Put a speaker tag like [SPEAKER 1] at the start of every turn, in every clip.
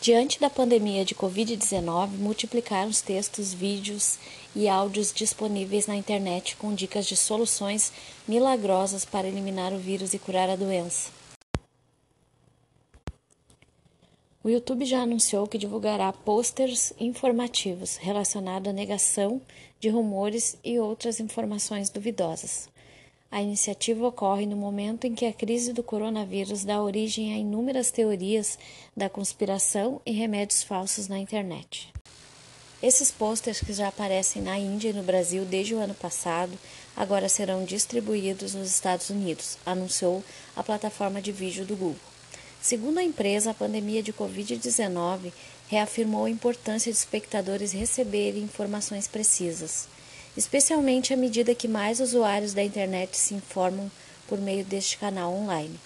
[SPEAKER 1] Diante da pandemia de Covid-19, multiplicaram os textos, vídeos e áudios disponíveis na internet com dicas de soluções milagrosas para eliminar o vírus e curar a doença. O YouTube já anunciou que divulgará posters informativos relacionados à negação de rumores e outras informações duvidosas. A iniciativa ocorre no momento em que a crise do coronavírus dá origem a inúmeras teorias da conspiração e remédios falsos na internet. Esses posters que já aparecem na Índia e no Brasil desde o ano passado, agora serão distribuídos nos Estados Unidos, anunciou a plataforma de vídeo do Google. Segundo a empresa, a pandemia de Covid-19 reafirmou a importância de espectadores receberem informações precisas especialmente à medida que mais usuários da internet se informam por meio deste canal online.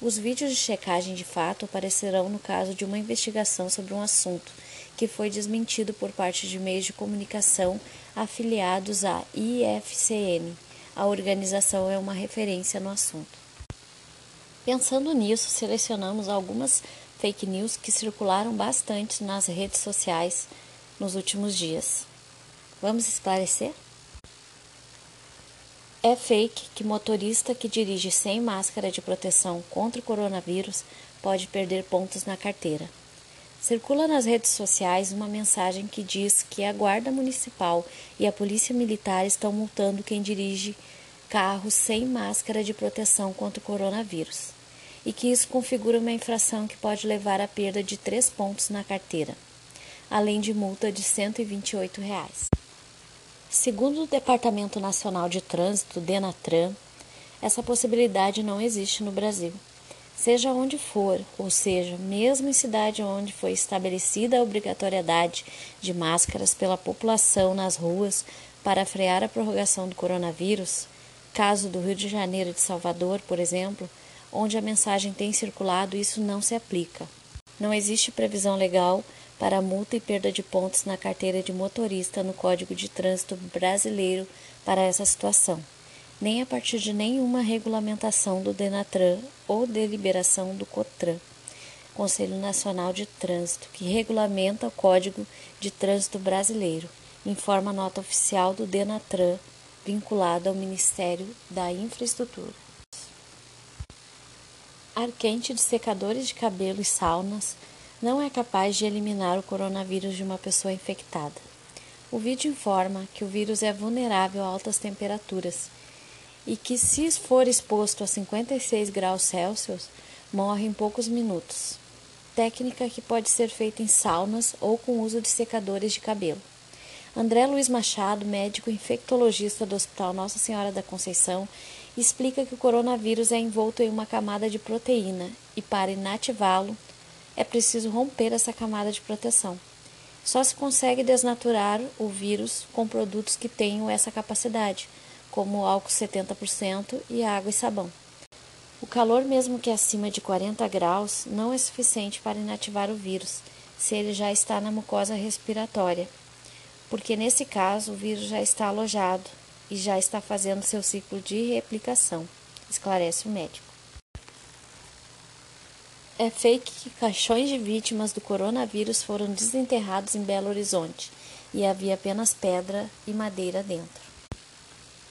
[SPEAKER 1] Os vídeos de checagem de fato aparecerão no caso de uma investigação sobre um assunto que foi desmentido por parte de meios de comunicação afiliados à IFCN. A organização é uma referência no assunto. Pensando nisso, selecionamos algumas fake news que circularam bastante nas redes sociais nos últimos dias. Vamos esclarecer? É fake que motorista que dirige sem máscara de proteção contra o coronavírus pode perder pontos na carteira. Circula nas redes sociais uma mensagem que diz que a Guarda Municipal e a Polícia Militar estão multando quem dirige carros sem máscara de proteção contra o coronavírus e que isso configura uma infração que pode levar à perda de três pontos na carteira, além de multa de 128 reais. Segundo o Departamento Nacional de Trânsito, DENATRAN, essa possibilidade não existe no Brasil. Seja onde for, ou seja, mesmo em cidade onde foi estabelecida a obrigatoriedade de máscaras pela população nas ruas para frear a prorrogação do coronavírus, caso do Rio de Janeiro e de Salvador, por exemplo, onde a mensagem tem circulado, isso não se aplica. Não existe previsão legal para multa e perda de pontos na carteira de motorista no Código de Trânsito Brasileiro para essa situação, nem a partir de nenhuma regulamentação do Denatran ou deliberação do COTRAN, Conselho Nacional de Trânsito, que regulamenta o Código de Trânsito Brasileiro, informa a nota oficial do Denatran vinculada ao Ministério da Infraestrutura. Ar quente de secadores de cabelo e saunas não é capaz de eliminar o coronavírus de uma pessoa infectada. O vídeo informa que o vírus é vulnerável a altas temperaturas e que, se for exposto a 56 graus Celsius, morre em poucos minutos. Técnica que pode ser feita em saunas ou com uso de secadores de cabelo. André Luiz Machado, médico infectologista do Hospital Nossa Senhora da Conceição, explica que o coronavírus é envolto em uma camada de proteína e, para inativá-lo, é preciso romper essa camada de proteção. Só se consegue desnaturar o vírus com produtos que tenham essa capacidade, como álcool 70% e água e sabão. O calor, mesmo que acima de 40 graus, não é suficiente para inativar o vírus, se ele já está na mucosa respiratória, porque nesse caso o vírus já está alojado e já está fazendo seu ciclo de replicação, esclarece o médico. É fake que caixões de vítimas do coronavírus foram desenterrados em Belo Horizonte e havia apenas pedra e madeira dentro.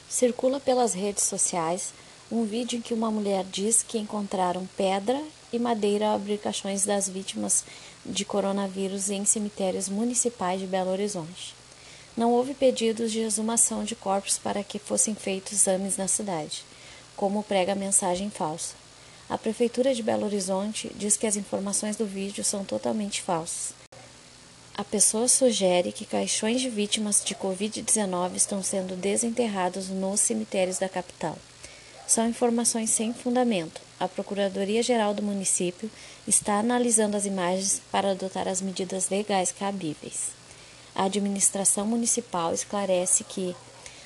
[SPEAKER 1] Circula pelas redes sociais um vídeo em que uma mulher diz que encontraram pedra e madeira ao abrir caixões das vítimas de coronavírus em cemitérios municipais de Belo Horizonte. Não houve pedidos de exumação de corpos para que fossem feitos exames na cidade, como prega a mensagem falsa. A Prefeitura de Belo Horizonte diz que as informações do vídeo são totalmente falsas. A pessoa sugere que caixões de vítimas de Covid-19 estão sendo desenterrados nos cemitérios da capital. São informações sem fundamento. A Procuradoria-Geral do município está analisando as imagens para adotar as medidas legais cabíveis. A administração municipal esclarece que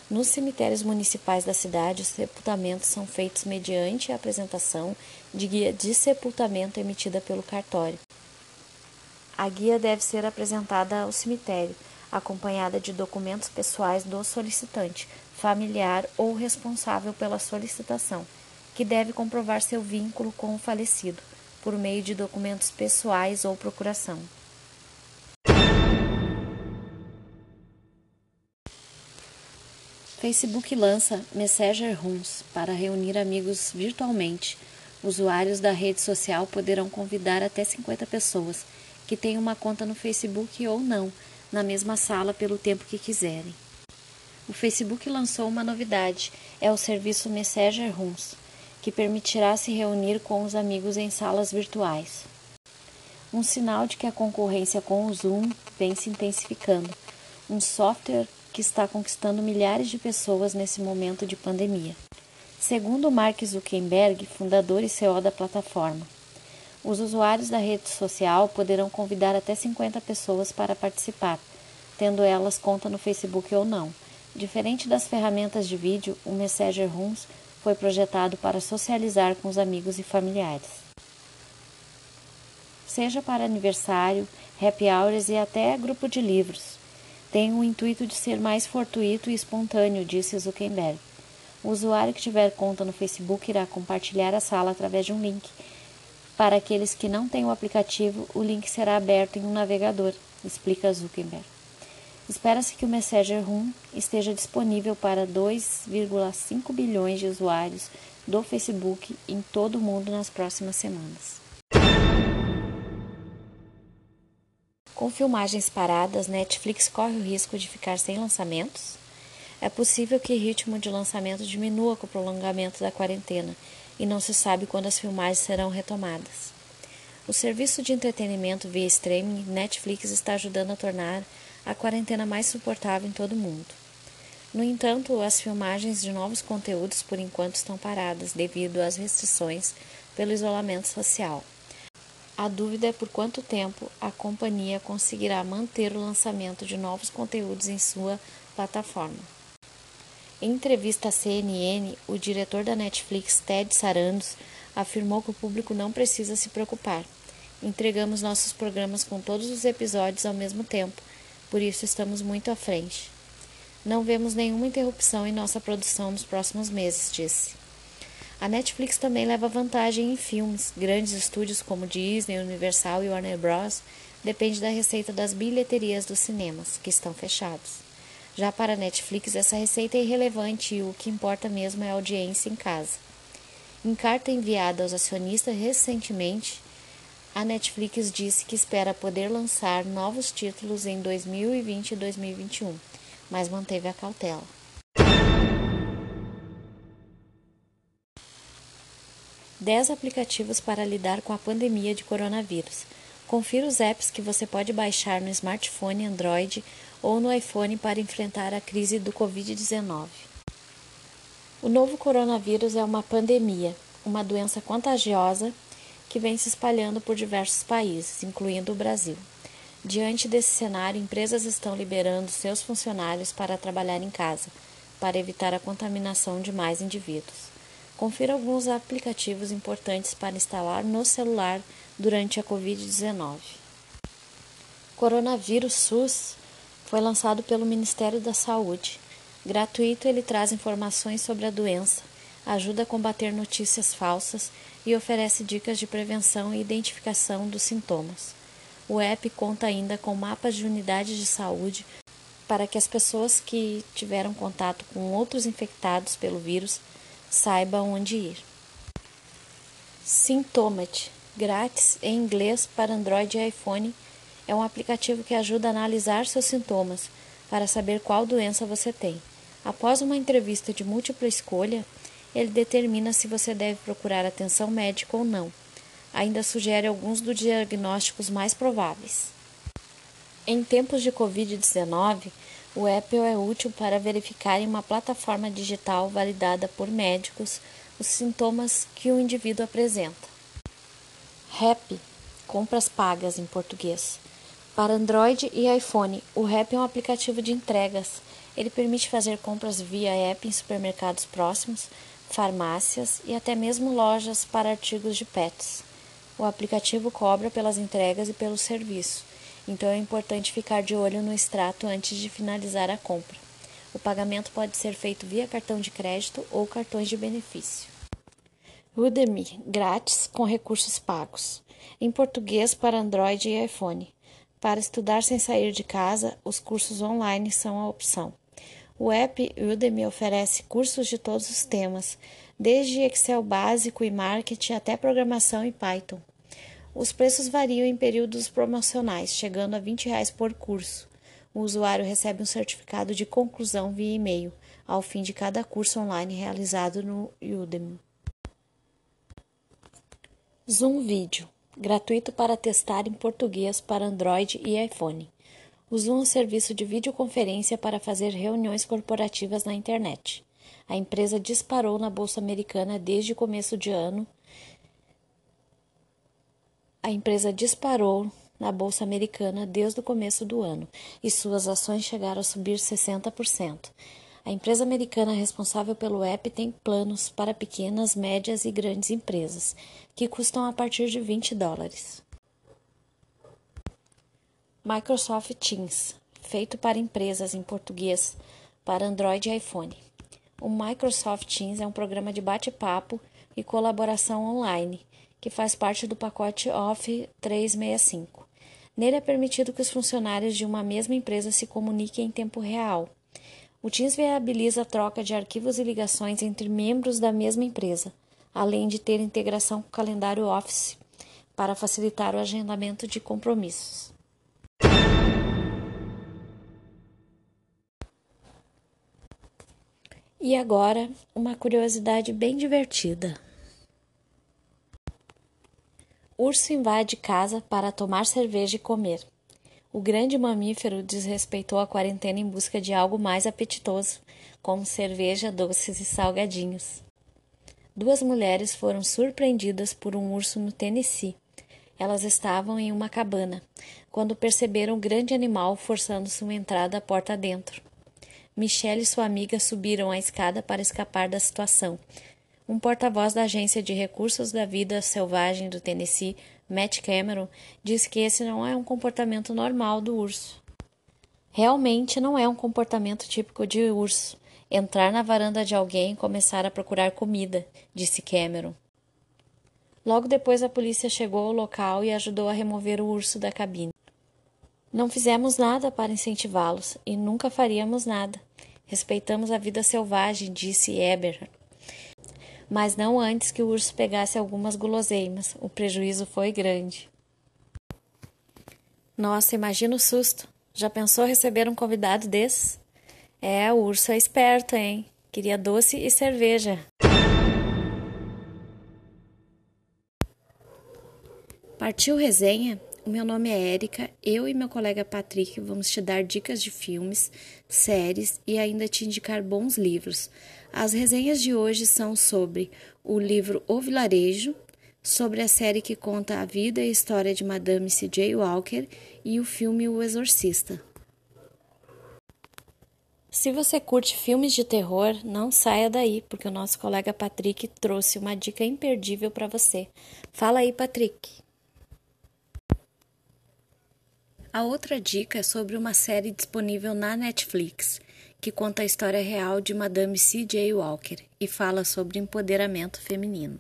[SPEAKER 1] nos cemitérios municipais da cidade, os sepultamentos são feitos mediante a apresentação de guia de sepultamento emitida pelo cartório. A guia deve ser apresentada ao cemitério, acompanhada de documentos pessoais do solicitante, familiar ou responsável pela solicitação, que deve comprovar seu vínculo com o falecido, por meio de documentos pessoais ou procuração. Facebook lança Messenger Rooms para reunir amigos virtualmente. Usuários da rede social poderão convidar até 50 pessoas que têm uma conta no Facebook ou não na mesma sala pelo tempo que quiserem. O Facebook lançou uma novidade: é o serviço Messenger Rooms, que permitirá se reunir com os amigos em salas virtuais. Um sinal de que a concorrência com o Zoom vem se intensificando. Um software que está conquistando milhares de pessoas nesse momento de pandemia. Segundo Mark Zuckerberg, fundador e CEO da plataforma, os usuários da rede social poderão convidar até 50 pessoas para participar, tendo elas conta no Facebook ou não. Diferente das ferramentas de vídeo, o Messenger Rooms foi projetado para socializar com os amigos e familiares. Seja para aniversário, happy hours e até grupo de livros tem o intuito de ser mais fortuito e espontâneo, disse Zuckerberg. O usuário que tiver conta no Facebook irá compartilhar a sala através de um link. Para aqueles que não têm o aplicativo, o link será aberto em um navegador, explica Zuckerberg. Espera-se que o Messenger Room esteja disponível para 2,5 bilhões de usuários do Facebook em todo o mundo nas próximas semanas. Com filmagens paradas, Netflix corre o risco de ficar sem lançamentos? É possível que o ritmo de lançamento diminua com o prolongamento da quarentena e não se sabe quando as filmagens serão retomadas. O serviço de entretenimento via streaming Netflix está ajudando a tornar a quarentena mais suportável em todo o mundo. No entanto, as filmagens de novos conteúdos por enquanto estão paradas devido às restrições pelo isolamento social. A dúvida é por quanto tempo a companhia conseguirá manter o lançamento de novos conteúdos em sua plataforma. Em entrevista à CNN, o diretor da Netflix, Ted Sarandos, afirmou que o público não precisa se preocupar. Entregamos nossos programas com todos os episódios ao mesmo tempo, por isso estamos muito à frente. Não vemos nenhuma interrupção em nossa produção nos próximos meses, disse. A Netflix também leva vantagem em filmes. Grandes estúdios como Disney, Universal e Warner Bros. depende da receita das bilheterias dos cinemas, que estão fechados. Já para a Netflix, essa receita é irrelevante e o que importa mesmo é a audiência em casa. Em carta enviada aos acionistas recentemente, a Netflix disse que espera poder lançar novos títulos em 2020 e 2021, mas manteve a cautela. Dez aplicativos para lidar com a pandemia de coronavírus. Confira os apps que você pode baixar no smartphone Android ou no iPhone para enfrentar a crise do Covid-19. O novo coronavírus é uma pandemia, uma doença contagiosa que vem se espalhando por diversos países, incluindo o Brasil. Diante desse cenário, empresas estão liberando seus funcionários para trabalhar em casa, para evitar a contaminação de mais indivíduos. Confira alguns aplicativos importantes para instalar no celular durante a Covid-19. Coronavírus SUS foi lançado pelo Ministério da Saúde. Gratuito, ele traz informações sobre a doença, ajuda a combater notícias falsas e oferece dicas de prevenção e identificação dos sintomas. O app conta ainda com mapas de unidades de saúde para que as pessoas que tiveram contato com outros infectados pelo vírus saiba onde ir. Sintomat, grátis em inglês para Android e iPhone, é um aplicativo que ajuda a analisar seus sintomas para saber qual doença você tem. Após uma entrevista de múltipla escolha, ele determina se você deve procurar atenção médica ou não. Ainda sugere alguns dos diagnósticos mais prováveis. Em tempos de Covid-19, o Apple é útil para verificar em uma plataforma digital validada por médicos os sintomas que o indivíduo apresenta. Rap, compras pagas em português. Para Android e iPhone, o Rap é um aplicativo de entregas. Ele permite fazer compras via app em supermercados próximos, farmácias e até mesmo lojas para artigos de pets. O aplicativo cobra pelas entregas e pelo serviço então é importante ficar de olho no extrato antes de finalizar a compra. O pagamento pode ser feito via cartão de crédito ou cartões de benefício. Udemy, grátis com recursos pagos. Em português para Android e iPhone. Para estudar sem sair de casa, os cursos online são a opção. O app Udemy oferece cursos de todos os temas, desde Excel básico e marketing até programação e Python. Os preços variam em períodos promocionais, chegando a 20 reais por curso. O usuário recebe um certificado de conclusão via e-mail ao fim de cada curso online realizado no Udemy. Zoom Vídeo gratuito para testar em português para Android e iPhone. O Zoom é um serviço de videoconferência para fazer reuniões corporativas na internet. A empresa disparou na bolsa americana desde o começo de ano. A empresa disparou na bolsa americana desde o começo do ano e suas ações chegaram a subir 60%. A empresa americana responsável pelo app tem planos para pequenas, médias e grandes empresas, que custam a partir de 20 dólares. Microsoft Teams, feito para empresas em português para Android e iPhone. O Microsoft Teams é um programa de bate-papo e colaboração online que faz parte do pacote Office 365. Nele é permitido que os funcionários de uma mesma empresa se comuniquem em tempo real o Teams viabiliza a troca de arquivos e ligações entre membros da mesma empresa, além de ter integração com o calendário Office para facilitar o agendamento de compromissos. E agora, uma curiosidade bem divertida. Urso invade casa para tomar cerveja e comer. O grande mamífero desrespeitou a quarentena em busca de algo mais apetitoso, como cerveja, doces e salgadinhos. Duas mulheres foram surpreendidas por um urso no Tennessee. Elas estavam em uma cabana, quando perceberam o grande animal forçando sua entrada porta dentro. Michelle e sua amiga subiram a escada para escapar da situação. Um porta-voz da Agência de Recursos da Vida Selvagem do Tennessee Matt Cameron diz que esse não é um comportamento normal do urso. Realmente não é um comportamento típico de urso. Entrar na varanda de alguém e começar a procurar comida, disse Cameron. Logo depois a polícia chegou ao local e ajudou a remover o urso da cabine. Não fizemos nada para incentivá-los e nunca faríamos nada. Respeitamos a vida selvagem, disse Eber, mas não antes que o urso pegasse algumas guloseimas. O prejuízo foi grande. Nossa, imagina o susto. Já pensou receber um convidado desses? É, o urso é esperto, hein? Queria doce e cerveja. Partiu resenha? O meu nome é Érica, eu e meu colega Patrick vamos te dar dicas de filmes, séries e ainda te indicar bons livros. As resenhas de hoje são sobre o livro O Vilarejo, sobre a série que conta a vida e história de Madame C.J. Walker e o filme O Exorcista. Se você curte filmes de terror, não saia daí, porque o nosso colega Patrick trouxe uma dica imperdível para você. Fala aí, Patrick. A outra dica é sobre uma série disponível na Netflix, que conta a história real de Madame C.J. Walker e fala sobre empoderamento feminino.